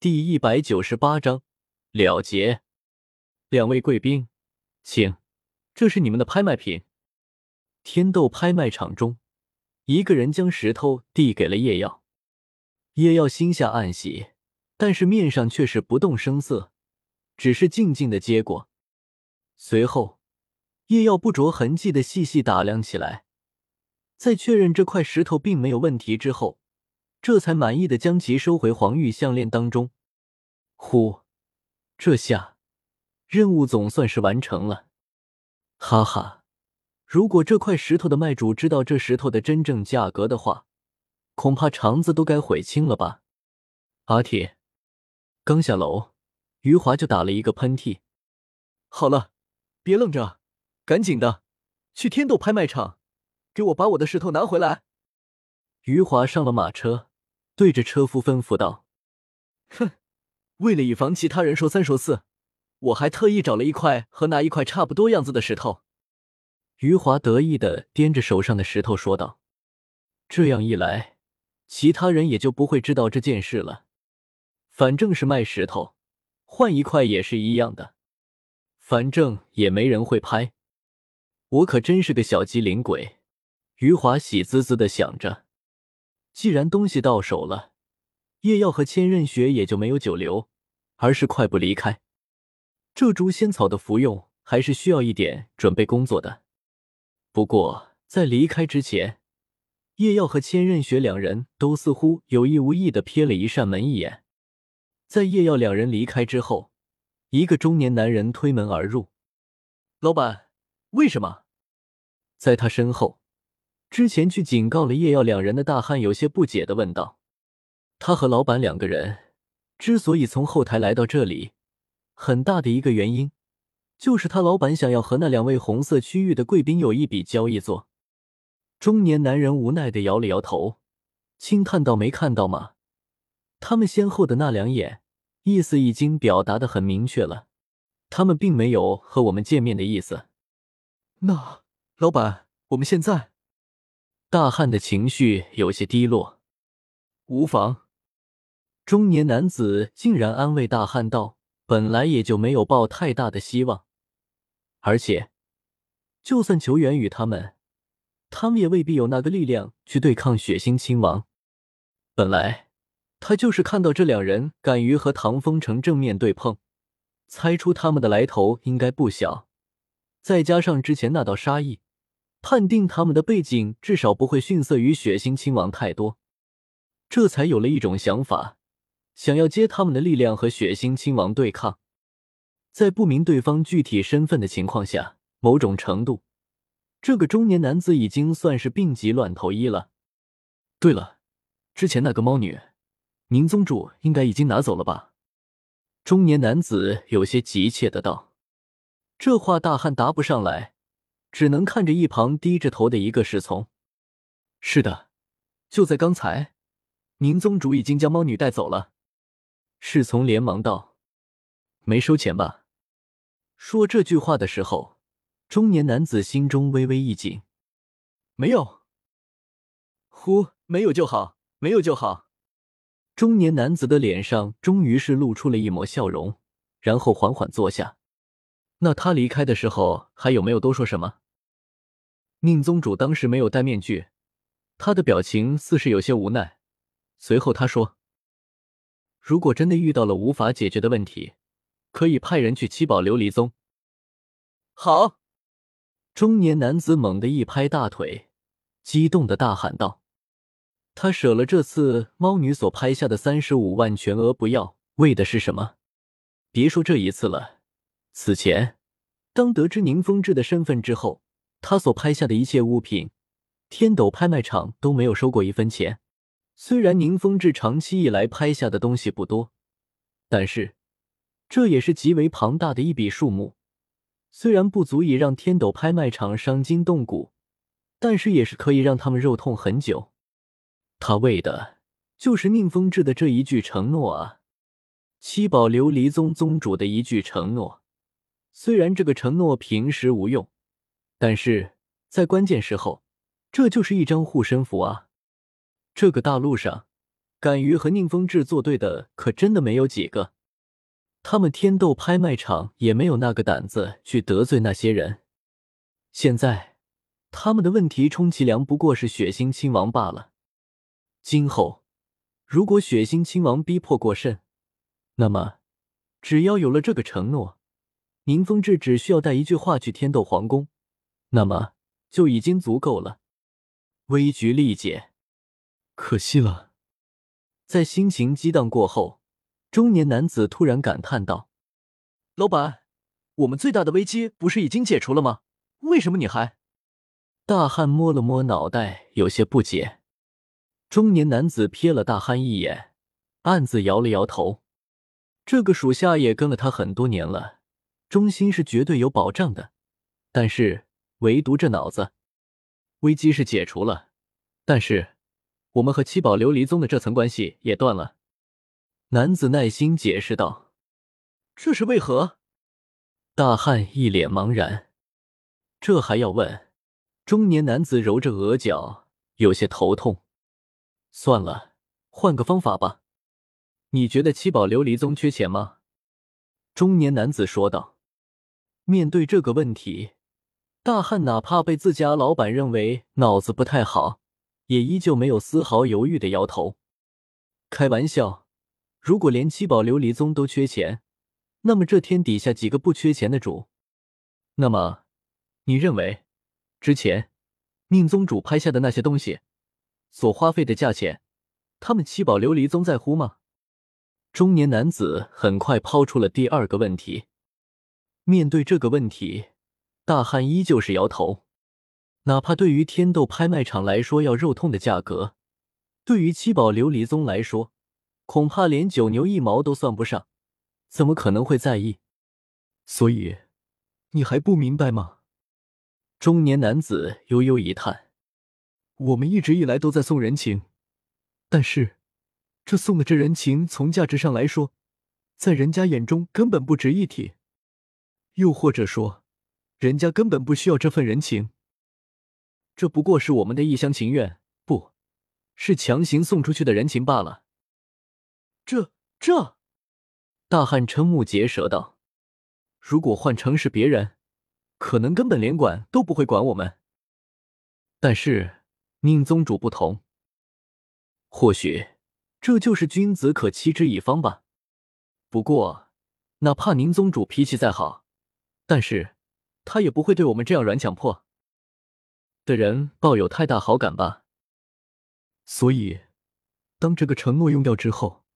第一百九十八章了结。两位贵宾，请，这是你们的拍卖品。天斗拍卖场中，一个人将石头递给了叶耀。叶耀心下暗喜，但是面上却是不动声色，只是静静的接过。随后，叶耀不着痕迹的细细打量起来，在确认这块石头并没有问题之后。这才满意的将其收回黄玉项链当中。呼，这下任务总算是完成了。哈哈，如果这块石头的卖主知道这石头的真正价格的话，恐怕肠子都该悔青了吧。阿铁刚下楼，余华就打了一个喷嚏。好了，别愣着，赶紧的去天斗拍卖场，给我把我的石头拿回来。余华上了马车。对着车夫吩咐道：“哼，为了以防其他人说三说四，我还特意找了一块和那一块差不多样子的石头。”余华得意的掂着手上的石头说道：“这样一来，其他人也就不会知道这件事了。反正是卖石头，换一块也是一样的，反正也没人会拍。我可真是个小机灵鬼。”余华喜滋滋的想着。既然东西到手了，叶耀和千仞雪也就没有久留，而是快步离开。这株仙草的服用还是需要一点准备工作的。不过在离开之前，叶耀和千仞雪两人都似乎有意无意的瞥了一扇门一眼。在叶耀两人离开之后，一个中年男人推门而入。老板，为什么？在他身后。之前去警告了叶耀两人的大汉有些不解的问道：“他和老板两个人之所以从后台来到这里，很大的一个原因，就是他老板想要和那两位红色区域的贵宾有一笔交易做。”中年男人无奈的摇了摇头，轻叹道：“没看到吗？他们先后的那两眼，意思已经表达的很明确了，他们并没有和我们见面的意思。”那老板，我们现在？大汉的情绪有些低落，无妨。中年男子竟然安慰大汉道：“本来也就没有抱太大的希望，而且，就算求援于他们，他们也未必有那个力量去对抗血腥亲王。本来他就是看到这两人敢于和唐风城正面对碰，猜出他们的来头应该不小，再加上之前那道杀意。”判定他们的背景至少不会逊色于血腥亲王太多，这才有了一种想法，想要接他们的力量和血腥亲王对抗。在不明对方具体身份的情况下，某种程度，这个中年男子已经算是病急乱投医了。对了，之前那个猫女，宁宗主应该已经拿走了吧？中年男子有些急切的道。这话大汉答不上来。只能看着一旁低着头的一个侍从。是的，就在刚才，宁宗主已经将猫女带走了。侍从连忙道：“没收钱吧？”说这句话的时候，中年男子心中微微一紧。没有。呼，没有就好，没有就好。中年男子的脸上终于是露出了一抹笑容，然后缓缓坐下。那他离开的时候还有没有多说什么？宁宗主当时没有戴面具，他的表情似是有些无奈。随后他说：“如果真的遇到了无法解决的问题，可以派人去七宝琉璃宗。”好！中年男子猛地一拍大腿，激动的大喊道：“他舍了这次猫女所拍下的三十五万全额不要，为的是什么？别说这一次了。”此前，当得知宁风致的身份之后，他所拍下的一切物品，天斗拍卖场都没有收过一分钱。虽然宁风致长期以来拍下的东西不多，但是这也是极为庞大的一笔数目。虽然不足以让天斗拍卖场伤筋动骨，但是也是可以让他们肉痛很久。他为的就是宁风致的这一句承诺啊！七宝琉璃宗宗主的一句承诺。虽然这个承诺平时无用，但是在关键时候，这就是一张护身符啊！这个大陆上敢于和宁风致作对的，可真的没有几个。他们天斗拍卖场也没有那个胆子去得罪那些人。现在，他们的问题充其量不过是血腥亲王罢了。今后，如果血腥亲王逼迫过甚，那么，只要有了这个承诺，宁风致只需要带一句话去天斗皇宫，那么就已经足够了。危局力解，可惜了。在心情激荡过后，中年男子突然感叹道：“老板，我们最大的危机不是已经解除了吗？为什么你还？”大汉摸了摸脑袋，有些不解。中年男子瞥了大汉一眼，暗自摇了摇头。这个属下也跟了他很多年了，忠心是绝对有保障的。但是唯独这脑子，危机是解除了，但是我们和七宝琉璃宗的这层关系也断了。男子耐心解释道：“这是为何？”大汉一脸茫然。这还要问？中年男子揉着额角，有些头痛。算了，换个方法吧。你觉得七宝琉璃宗缺钱吗？中年男子说道。面对这个问题，大汉哪怕被自家老板认为脑子不太好，也依旧没有丝毫犹豫的摇头。开玩笑，如果连七宝琉璃宗都缺钱，那么这天底下几个不缺钱的主？那么，你认为之前宁宗主拍下的那些东西？所花费的价钱，他们七宝琉璃宗在乎吗？中年男子很快抛出了第二个问题。面对这个问题，大汉依旧是摇头。哪怕对于天斗拍卖场来说要肉痛的价格，对于七宝琉璃宗来说，恐怕连九牛一毛都算不上，怎么可能会在意？所以，你还不明白吗？中年男子悠悠一叹。我们一直以来都在送人情，但是这送的这人情，从价值上来说，在人家眼中根本不值一提。又或者说，人家根本不需要这份人情。这不过是我们的一厢情愿，不是强行送出去的人情罢了。这这，大汉瞠目结舌道：“如果换成是别人，可能根本连管都不会管我们。但是……”宁宗主不同，或许这就是君子可欺之以方吧。不过，哪怕宁宗主脾气再好，但是他也不会对我们这样软强迫的人抱有太大好感吧。所以，当这个承诺用掉之后，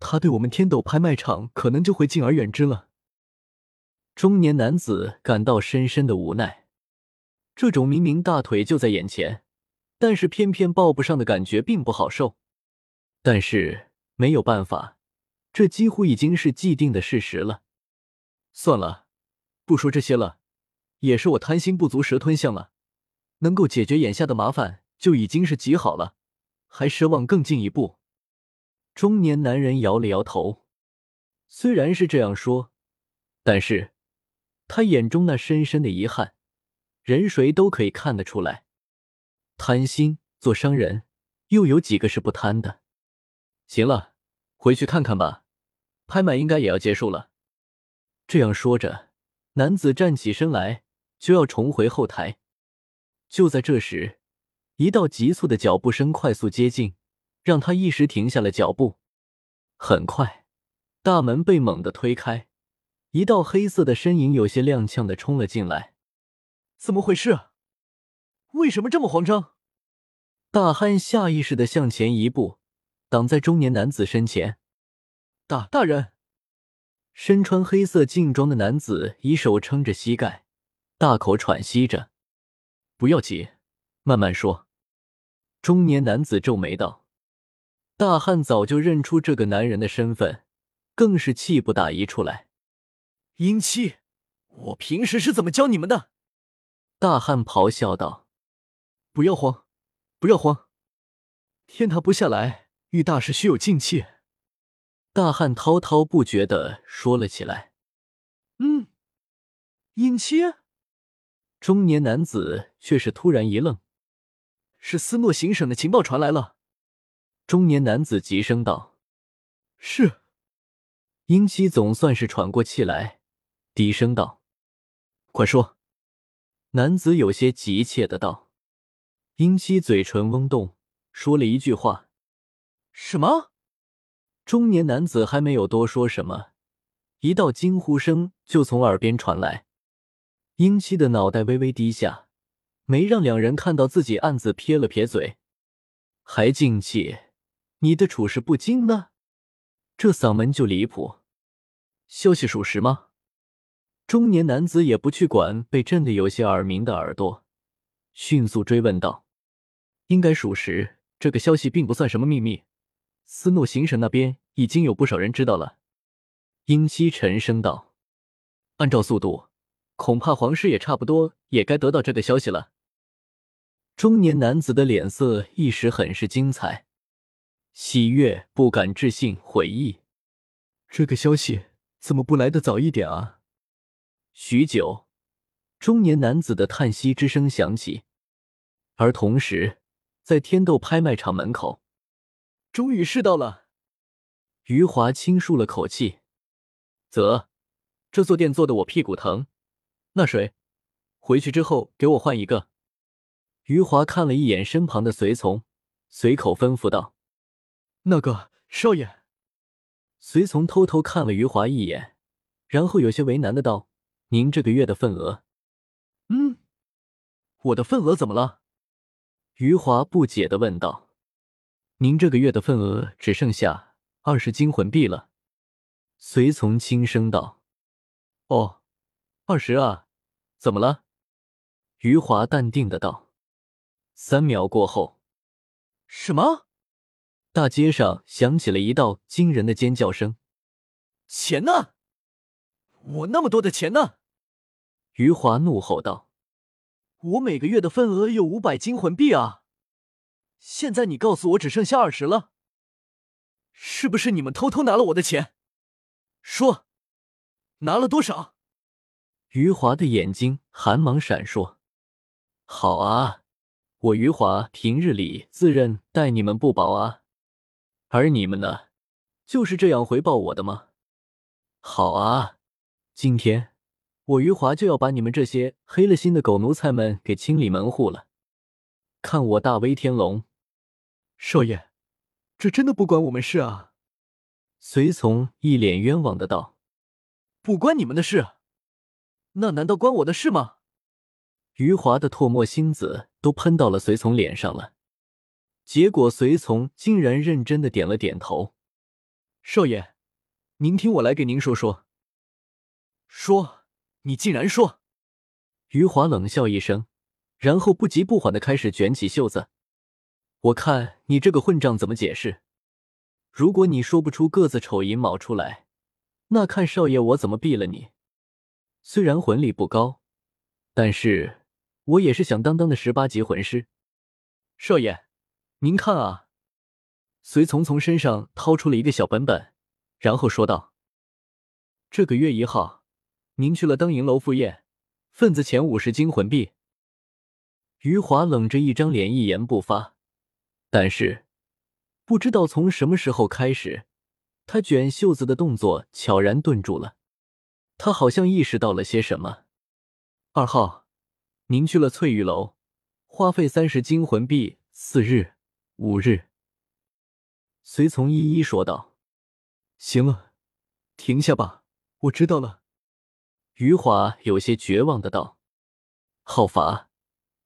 他对我们天斗拍卖场可能就会敬而远之了。中年男子感到深深的无奈，这种明明大腿就在眼前。但是偏偏抱不上的感觉并不好受，但是没有办法，这几乎已经是既定的事实了。算了，不说这些了，也是我贪心不足蛇吞象了。能够解决眼下的麻烦就已经是极好了，还奢望更进一步。中年男人摇了摇头，虽然是这样说，但是他眼中那深深的遗憾，人谁都可以看得出来。贪心做商人，又有几个是不贪的？行了，回去看看吧，拍卖应该也要结束了。这样说着，男子站起身来，就要重回后台。就在这时，一道急促的脚步声快速接近，让他一时停下了脚步。很快，大门被猛地推开，一道黑色的身影有些踉跄的冲了进来。怎么回事？为什么这么慌张？大汉下意识的向前一步，挡在中年男子身前。大大人，身穿黑色劲装的男子以手撑着膝盖，大口喘息着。不要急，慢慢说。中年男子皱眉道：“大汉早就认出这个男人的身份，更是气不打一处来。阴气，我平时是怎么教你们的？”大汉咆哮道。不要慌，不要慌，天塌不下来，遇大事须有静气。大汉滔滔不绝的说了起来。嗯，阴七。中年男子却是突然一愣，是斯诺行省的情报传来了。中年男子急声道：“是。”英七总算是喘过气来，低声道：“快说。”男子有些急切的道。英七嘴唇嗡动，说了一句话：“什么？”中年男子还没有多说什么，一道惊呼声就从耳边传来。英七的脑袋微微低下，没让两人看到自己，暗自撇了撇嘴，还静气。你的处事不惊呢？这嗓门就离谱。消息属实吗？中年男子也不去管被震得有些耳鸣的耳朵，迅速追问道：“应该属实，这个消息并不算什么秘密。斯诺行省那边已经有不少人知道了。”英七沉声道：“按照速度，恐怕皇室也差不多也该得到这个消息了。”中年男子的脸色一时很是精彩。喜悦、不敢置信、悔意，这个消息怎么不来的早一点啊？许久，中年男子的叹息之声响起，而同时，在天斗拍卖场门口，终于试到了。余华轻舒了口气，啧，这坐垫坐的我屁股疼。那谁，回去之后给我换一个。余华看了一眼身旁的随从，随口吩咐道。那个少爷，随从偷偷看了余华一眼，然后有些为难的道：“您这个月的份额？”“嗯，我的份额怎么了？”余华不解的问道。“您这个月的份额只剩下二十金魂币了。”随从轻声道。“哦，二十啊？怎么了？”余华淡定的道。三秒过后，“什么？”大街上响起了一道惊人的尖叫声：“钱呢？我那么多的钱呢？”余华怒吼道：“我每个月的份额有五百金魂币啊！现在你告诉我只剩下二十了，是不是你们偷偷拿了我的钱？说，拿了多少？”余华的眼睛寒芒闪烁：“好啊，我余华平日里自认待你们不薄啊。”而你们呢，就是这样回报我的吗？好啊，今天我余华就要把你们这些黑了心的狗奴才们给清理门户了。看我大威天龙！少爷，这真的不关我们事啊！随从一脸冤枉的道：“不关你们的事？那难道关我的事吗？”余华的唾沫星子都喷到了随从脸上了。结果，随从竟然认真的点了点头。少爷，您听我来给您说说。说，你竟然说！余华冷笑一声，然后不急不缓的开始卷起袖子。我看你这个混账怎么解释？如果你说不出个子丑寅卯出来，那看少爷我怎么毙了你！虽然魂力不高，但是我也是响当当的十八级魂师。少爷。您看啊，随从从身上掏出了一个小本本，然后说道：“这个月一号，您去了灯银楼赴宴，份子钱五十金魂币。”余华冷着一张脸，一言不发。但是，不知道从什么时候开始，他卷袖子的动作悄然顿住了。他好像意识到了些什么。二号，您去了翠玉楼，花费三十金魂币，四日。五日，随从一一说道：“行了，停下吧，我知道了。”余华有些绝望的道：“浩法，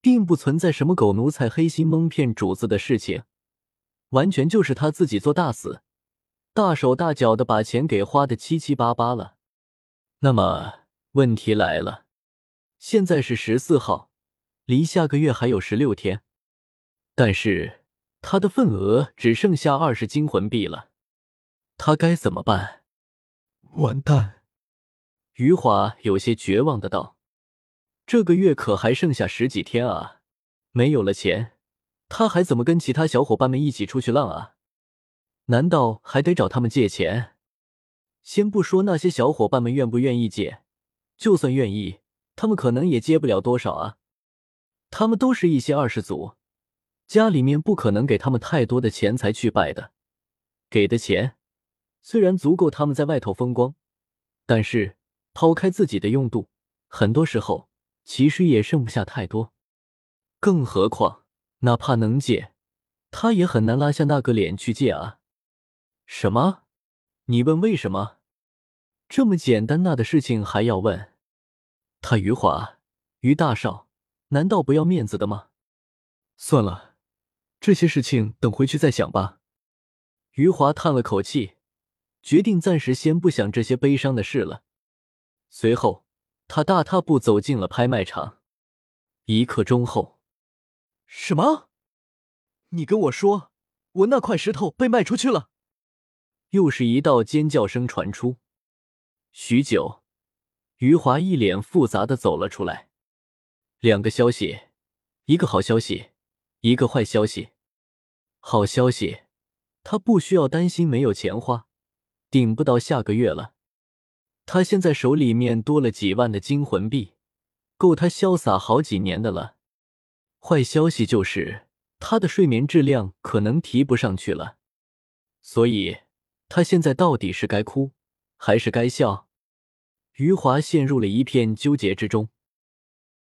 并不存在什么狗奴才黑心蒙骗主子的事情，完全就是他自己做大死，大手大脚的把钱给花的七七八八了。那么问题来了，现在是十四号，离下个月还有十六天，但是……”他的份额只剩下二十金魂币了，他该怎么办？完蛋！余华有些绝望的道：“这个月可还剩下十几天啊，没有了钱，他还怎么跟其他小伙伴们一起出去浪啊？难道还得找他们借钱？先不说那些小伙伴们愿不愿意借，就算愿意，他们可能也借不了多少啊。他们都是一些二世祖。”家里面不可能给他们太多的钱财去拜的，给的钱虽然足够他们在外头风光，但是抛开自己的用度，很多时候其实也剩不下太多。更何况，哪怕能借，他也很难拉下那个脸去借啊。什么？你问为什么？这么简单那的事情还要问？他余华，余大少，难道不要面子的吗？算了，这些事情等回去再想吧。余华叹了口气，决定暂时先不想这些悲伤的事了。随后，他大踏步走进了拍卖场。一刻钟后，什么？你跟我说，我那块石头被卖出去了？又是一道尖叫声传出。许久。余华一脸复杂的走了出来，两个消息，一个好消息，一个坏消息。好消息，他不需要担心没有钱花，顶不到下个月了。他现在手里面多了几万的金魂币，够他潇洒好几年的了。坏消息就是他的睡眠质量可能提不上去了，所以他现在到底是该哭还是该笑？余华陷入了一片纠结之中。